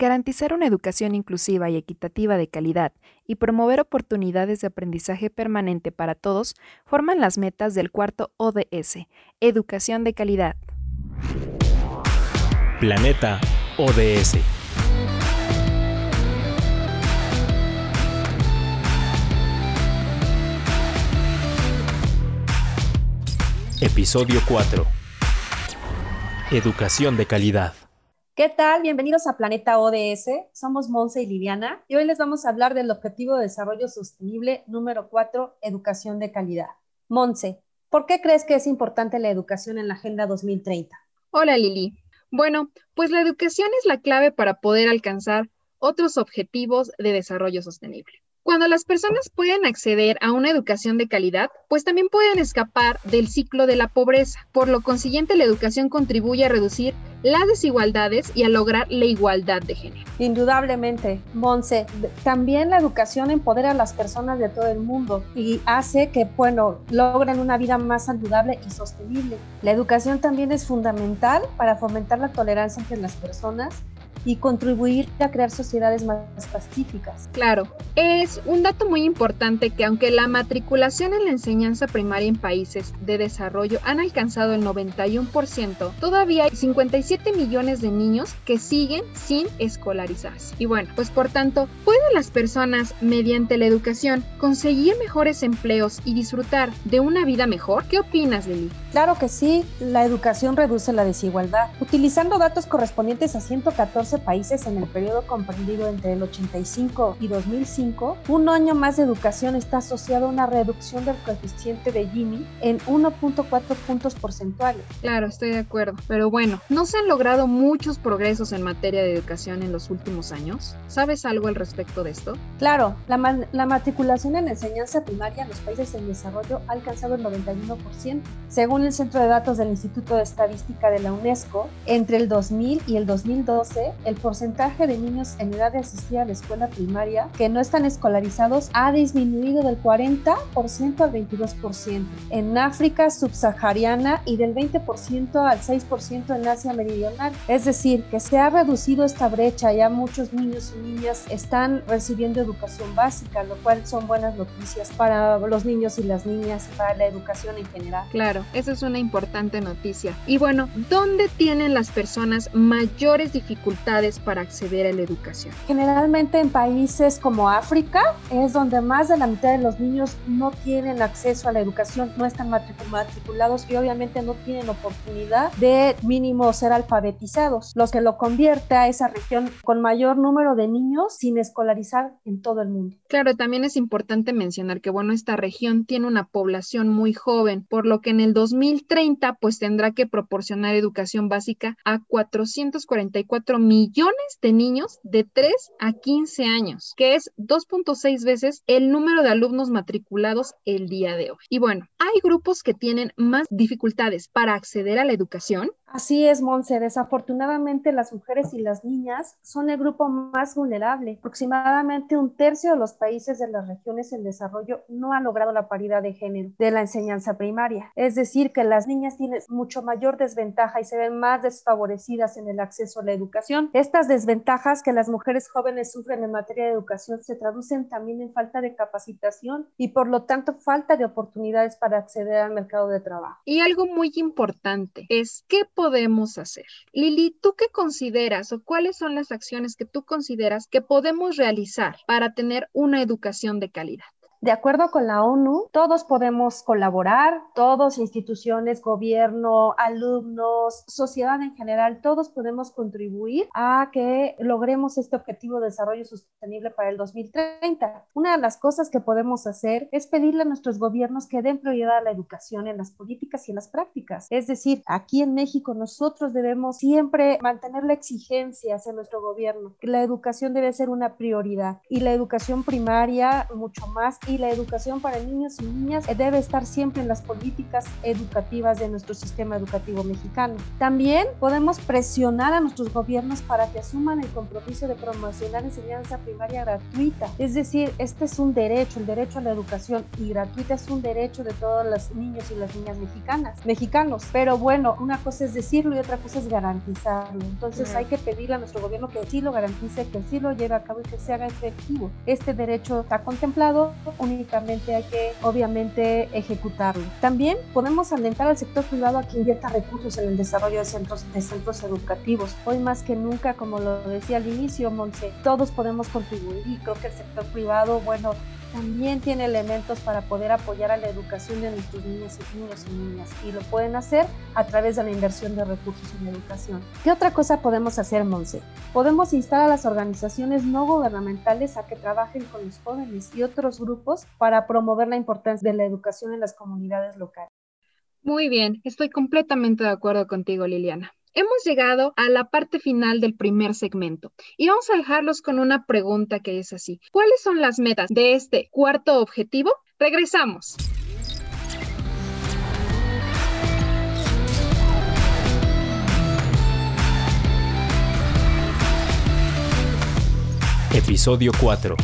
Garantizar una educación inclusiva y equitativa de calidad y promover oportunidades de aprendizaje permanente para todos forman las metas del cuarto ODS, Educación de Calidad. Planeta ODS. Episodio 4. Educación de calidad. ¿Qué tal? Bienvenidos a Planeta ODS. Somos Monse y Liliana y hoy les vamos a hablar del Objetivo de Desarrollo Sostenible número 4, Educación de Calidad. Monse, ¿por qué crees que es importante la educación en la Agenda 2030? Hola Lili. Bueno, pues la educación es la clave para poder alcanzar otros objetivos de desarrollo sostenible. Cuando las personas pueden acceder a una educación de calidad, pues también pueden escapar del ciclo de la pobreza. Por lo consiguiente, la educación contribuye a reducir las desigualdades y a lograr la igualdad de género. Indudablemente, Monse, también la educación empodera a las personas de todo el mundo y hace que, bueno, logren una vida más saludable y sostenible. La educación también es fundamental para fomentar la tolerancia entre las personas y contribuir a crear sociedades más pacíficas. Claro, es un dato muy importante que aunque la matriculación en la enseñanza primaria en países de desarrollo han alcanzado el 91%, todavía hay 57 millones de niños que siguen sin escolarizarse. Y bueno, pues por tanto, ¿pueden las personas mediante la educación conseguir mejores empleos y disfrutar de una vida mejor? ¿Qué opinas, Lili? Claro que sí, la educación reduce la desigualdad. Utilizando datos correspondientes a 114 países en el periodo comprendido entre el 85 y 2005, un año más de educación está asociado a una reducción del coeficiente de Gini en 1.4 puntos porcentuales. Claro, estoy de acuerdo. Pero bueno, ¿no se han logrado muchos progresos en materia de educación en los últimos años? ¿Sabes algo al respecto de esto? Claro, la, la matriculación en enseñanza primaria en los países en desarrollo ha alcanzado el 91%. Según el Centro de Datos del Instituto de Estadística de la UNESCO, entre el 2000 y el 2012, el porcentaje de niños en edad de asistir a la escuela primaria que no están escolarizados ha disminuido del 40% al 22% en África subsahariana y del 20% al 6% en Asia Meridional. Es decir, que se ha reducido esta brecha, ya muchos niños y niñas están recibiendo educación básica, lo cual son buenas noticias para los niños y las niñas y para la educación en general. Claro, esa es una importante noticia. Y bueno, ¿dónde tienen las personas mayores dificultades? Para acceder a la educación? Generalmente en países como África es donde más de la mitad de los niños no tienen acceso a la educación, no están matriculados y obviamente no tienen oportunidad de mínimo ser alfabetizados, los que lo convierte a esa región con mayor número de niños sin escolarizar en todo el mundo. Claro, también es importante mencionar que bueno, esta región tiene una población muy joven, por lo que en el 2030 pues tendrá que proporcionar educación básica a 444 millones millones de niños de 3 a 15 años, que es 2.6 veces el número de alumnos matriculados el día de hoy. Y bueno, hay grupos que tienen más dificultades para acceder a la educación Así es, Monse. Desafortunadamente, las mujeres y las niñas son el grupo más vulnerable. Aproximadamente un tercio de los países de las regiones en desarrollo no han logrado la paridad de género de la enseñanza primaria. Es decir, que las niñas tienen mucho mayor desventaja y se ven más desfavorecidas en el acceso a la educación. Estas desventajas que las mujeres jóvenes sufren en materia de educación se traducen también en falta de capacitación y por lo tanto falta de oportunidades para acceder al mercado de trabajo. Y algo muy importante es que podemos hacer? Lili, ¿tú qué consideras o cuáles son las acciones que tú consideras que podemos realizar para tener una educación de calidad? De acuerdo con la ONU, todos podemos colaborar, todos, instituciones, gobierno, alumnos, sociedad en general, todos podemos contribuir a que logremos este objetivo de desarrollo sostenible para el 2030. Una de las cosas que podemos hacer es pedirle a nuestros gobiernos que den prioridad a la educación en las políticas y en las prácticas. Es decir, aquí en México nosotros debemos siempre mantener la exigencia hacia nuestro gobierno, que la educación debe ser una prioridad y la educación primaria mucho más y la educación para niños y niñas debe estar siempre en las políticas educativas de nuestro sistema educativo mexicano. También podemos presionar a nuestros gobiernos para que asuman el compromiso de promocionar enseñanza primaria gratuita. Es decir, este es un derecho, el derecho a la educación y gratuita es un derecho de todos los niños y las niñas mexicanas, mexicanos. Pero bueno, una cosa es decirlo y otra cosa es garantizarlo. Entonces hay que pedirle a nuestro gobierno que sí lo garantice, que sí lo lleve a cabo y que se haga efectivo. Este derecho está contemplado, únicamente hay que obviamente ejecutarlo. También podemos alentar al sector privado a que invierta recursos en el desarrollo de centros, de centros educativos. Hoy más que nunca, como lo decía al inicio, Monse, todos podemos contribuir y creo que el sector privado, bueno, también tiene elementos para poder apoyar a la educación de nuestros niños y niños y niñas y lo pueden hacer a través de la inversión de recursos en educación. ¿Qué otra cosa podemos hacer, Monse? Podemos instar a las organizaciones no gubernamentales a que trabajen con los jóvenes y otros grupos para promover la importancia de la educación en las comunidades locales. Muy bien, estoy completamente de acuerdo contigo, Liliana. Hemos llegado a la parte final del primer segmento y vamos a dejarlos con una pregunta que es así. ¿Cuáles son las metas de este cuarto objetivo? Regresamos. Episodio 4.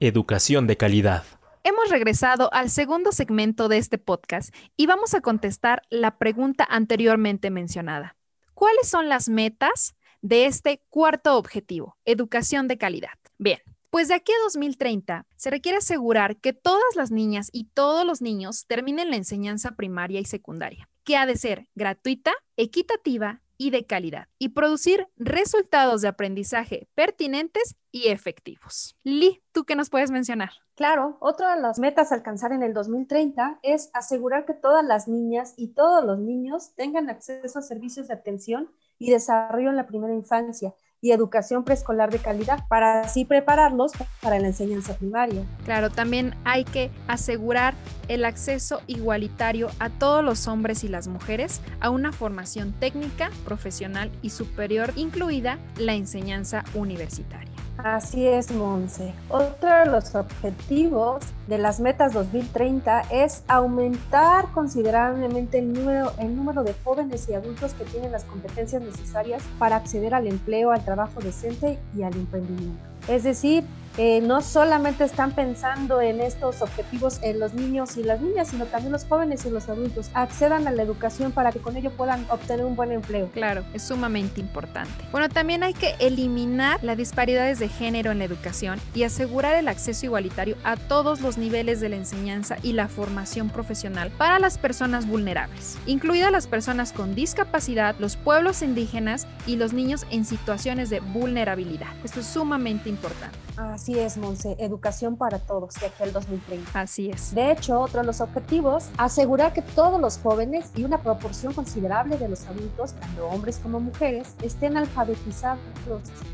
Educación de calidad. Hemos regresado al segundo segmento de este podcast y vamos a contestar la pregunta anteriormente mencionada. ¿Cuáles son las metas de este cuarto objetivo, educación de calidad? Bien, pues de aquí a 2030 se requiere asegurar que todas las niñas y todos los niños terminen la enseñanza primaria y secundaria, que ha de ser gratuita, equitativa y de calidad y producir resultados de aprendizaje pertinentes y efectivos. Li, ¿tú qué nos puedes mencionar? Claro, otra de las metas a alcanzar en el 2030 es asegurar que todas las niñas y todos los niños tengan acceso a servicios de atención y desarrollo en la primera infancia y educación preescolar de calidad para así prepararlos para la enseñanza primaria. Claro, también hay que asegurar el acceso igualitario a todos los hombres y las mujeres a una formación técnica, profesional y superior, incluida la enseñanza universitaria. Así es, Monse. Otro de los objetivos de las metas 2030 es aumentar considerablemente el número, el número de jóvenes y adultos que tienen las competencias necesarias para acceder al empleo, al trabajo decente y al emprendimiento. Es decir, eh, no solamente están pensando en estos objetivos en los niños y las niñas, sino también los jóvenes y los adultos accedan a la educación para que con ello puedan obtener un buen empleo. Claro, es sumamente importante. Bueno, también hay que eliminar las disparidades de género en la educación y asegurar el acceso igualitario a todos los niveles de la enseñanza y la formación profesional para las personas vulnerables, incluidas las personas con discapacidad, los pueblos indígenas y los niños en situaciones de vulnerabilidad. Esto es sumamente importante. Así es, Monse, educación para todos de aquí al 2030. Así es. De hecho, otro de los objetivos, asegurar que todos los jóvenes y una proporción considerable de los adultos, tanto hombres como mujeres, estén alfabetizados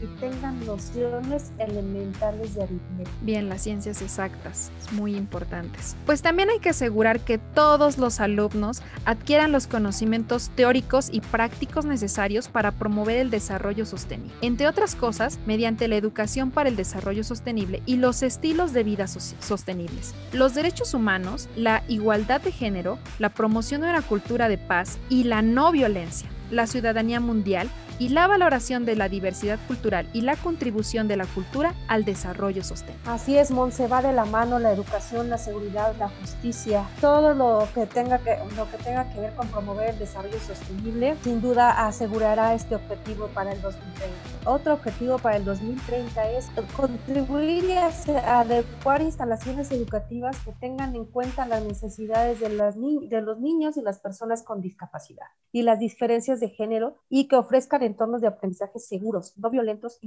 y tengan nociones elementales de aritmética. Bien, las ciencias exactas, muy importantes. Pues también hay que asegurar que todos los alumnos adquieran los conocimientos teóricos y prácticos necesarios para promover el desarrollo sostenible. Entre otras cosas, mediante la educación para el desarrollo sostenible y los estilos de vida sostenibles. Los derechos humanos, la igualdad de género, la promoción de una cultura de paz y la no violencia, la ciudadanía mundial y la valoración de la diversidad cultural y la contribución de la cultura al desarrollo sostenible. Así es, Monse, va de la mano la educación, la seguridad, la justicia, todo lo que tenga que, lo que, tenga que ver con promover el desarrollo sostenible, sin duda asegurará este objetivo para el 2030. Otro objetivo para el 2030 es contribuir y adecuar instalaciones educativas que tengan en cuenta las necesidades de, las de los niños y las personas con discapacidad y las diferencias de género y que ofrezcan entornos de aprendizaje seguros, no violentos,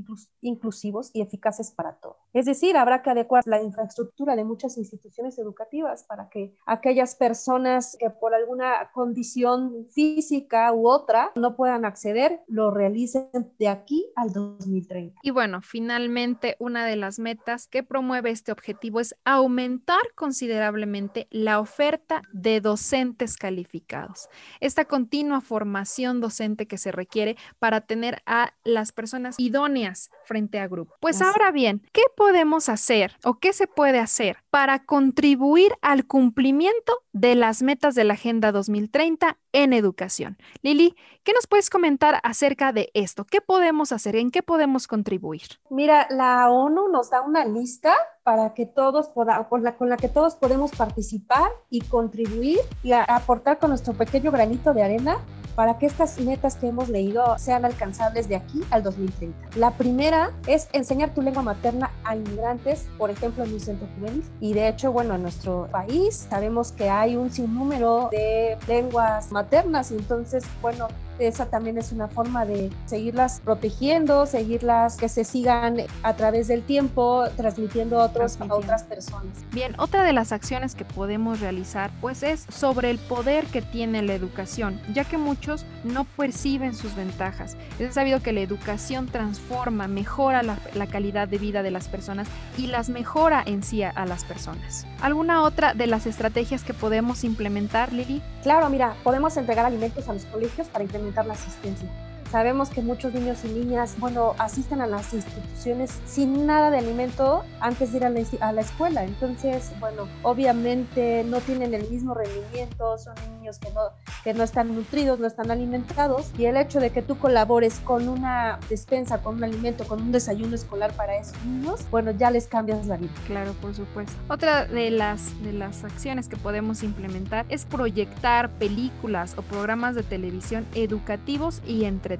inclusivos y eficaces para todos. Es decir, habrá que adecuar la infraestructura de muchas instituciones educativas para que aquellas personas que por alguna condición física u otra no puedan acceder, lo realicen de aquí al 2030. Y bueno, finalmente, una de las metas que promueve este objetivo es aumentar considerablemente la oferta de docentes calificados. Esta continua formación docente que se requiere para para tener a las personas idóneas frente a grupo. Pues ahora bien, ¿qué podemos hacer o qué se puede hacer para contribuir al cumplimiento de las metas de la Agenda 2030 en educación? Lili, ¿qué nos puedes comentar acerca de esto? ¿Qué podemos hacer? ¿En qué podemos contribuir? Mira, la ONU nos da una lista para que todos podamos, con la, con la que todos podemos participar y contribuir y aportar con nuestro pequeño granito de arena para que estas metas que hemos leído sean alcanzables de aquí al 2030. La primera es enseñar tu lengua materna a inmigrantes, por ejemplo, en un centro juvenil. Y de hecho, bueno, en nuestro país sabemos que hay un sinnúmero de lenguas maternas entonces, bueno, esa también es una forma de seguirlas protegiendo, seguirlas que se sigan a través del tiempo, transmitiendo a, otros, a otras personas. Bien, otra de las acciones que podemos realizar pues es sobre el poder que tiene la educación, ya que muchos no perciben sus ventajas. Es sabido que la educación transforma, mejora la, la calidad de vida de las personas y las mejora en sí a, a las personas. ¿Alguna otra de las estrategias que podemos implementar, Lili? Claro, mira, podemos entregar alimentos a los colegios para implementar la asistencia. Sabemos que muchos niños y niñas, bueno, asisten a las instituciones sin nada de alimento antes de ir a la, a la, escuela. Entonces, bueno, obviamente no tienen el mismo rendimiento, son que no, que no están nutridos, no están alimentados. Y el hecho de que tú colabores con una despensa, con un alimento, con un desayuno escolar para esos niños, bueno, ya les cambias la vida. Claro, por supuesto. Otra de las, de las acciones que podemos implementar es proyectar películas o programas de televisión educativos y entretenidos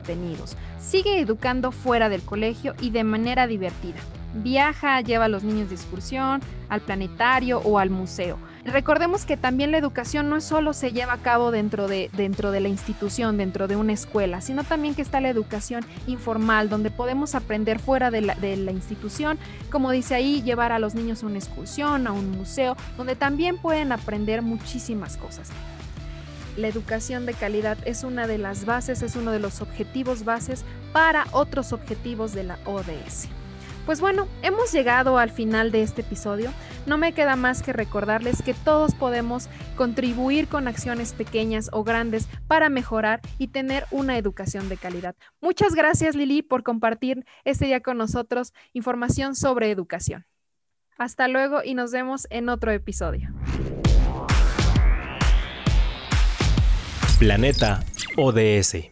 Sigue educando fuera del colegio y de manera divertida. Viaja, lleva a los niños de excursión, al planetario o al museo. Recordemos que también la educación no solo se lleva a cabo dentro de, dentro de la institución, dentro de una escuela, sino también que está la educación informal, donde podemos aprender fuera de la, de la institución, como dice ahí, llevar a los niños a una excursión, a un museo, donde también pueden aprender muchísimas cosas la educación de calidad es una de las bases, es uno de los objetivos bases para otros objetivos de la ODS. Pues bueno, hemos llegado al final de este episodio. No me queda más que recordarles que todos podemos contribuir con acciones pequeñas o grandes para mejorar y tener una educación de calidad. Muchas gracias Lili por compartir este día con nosotros información sobre educación. Hasta luego y nos vemos en otro episodio. Planeta ODS.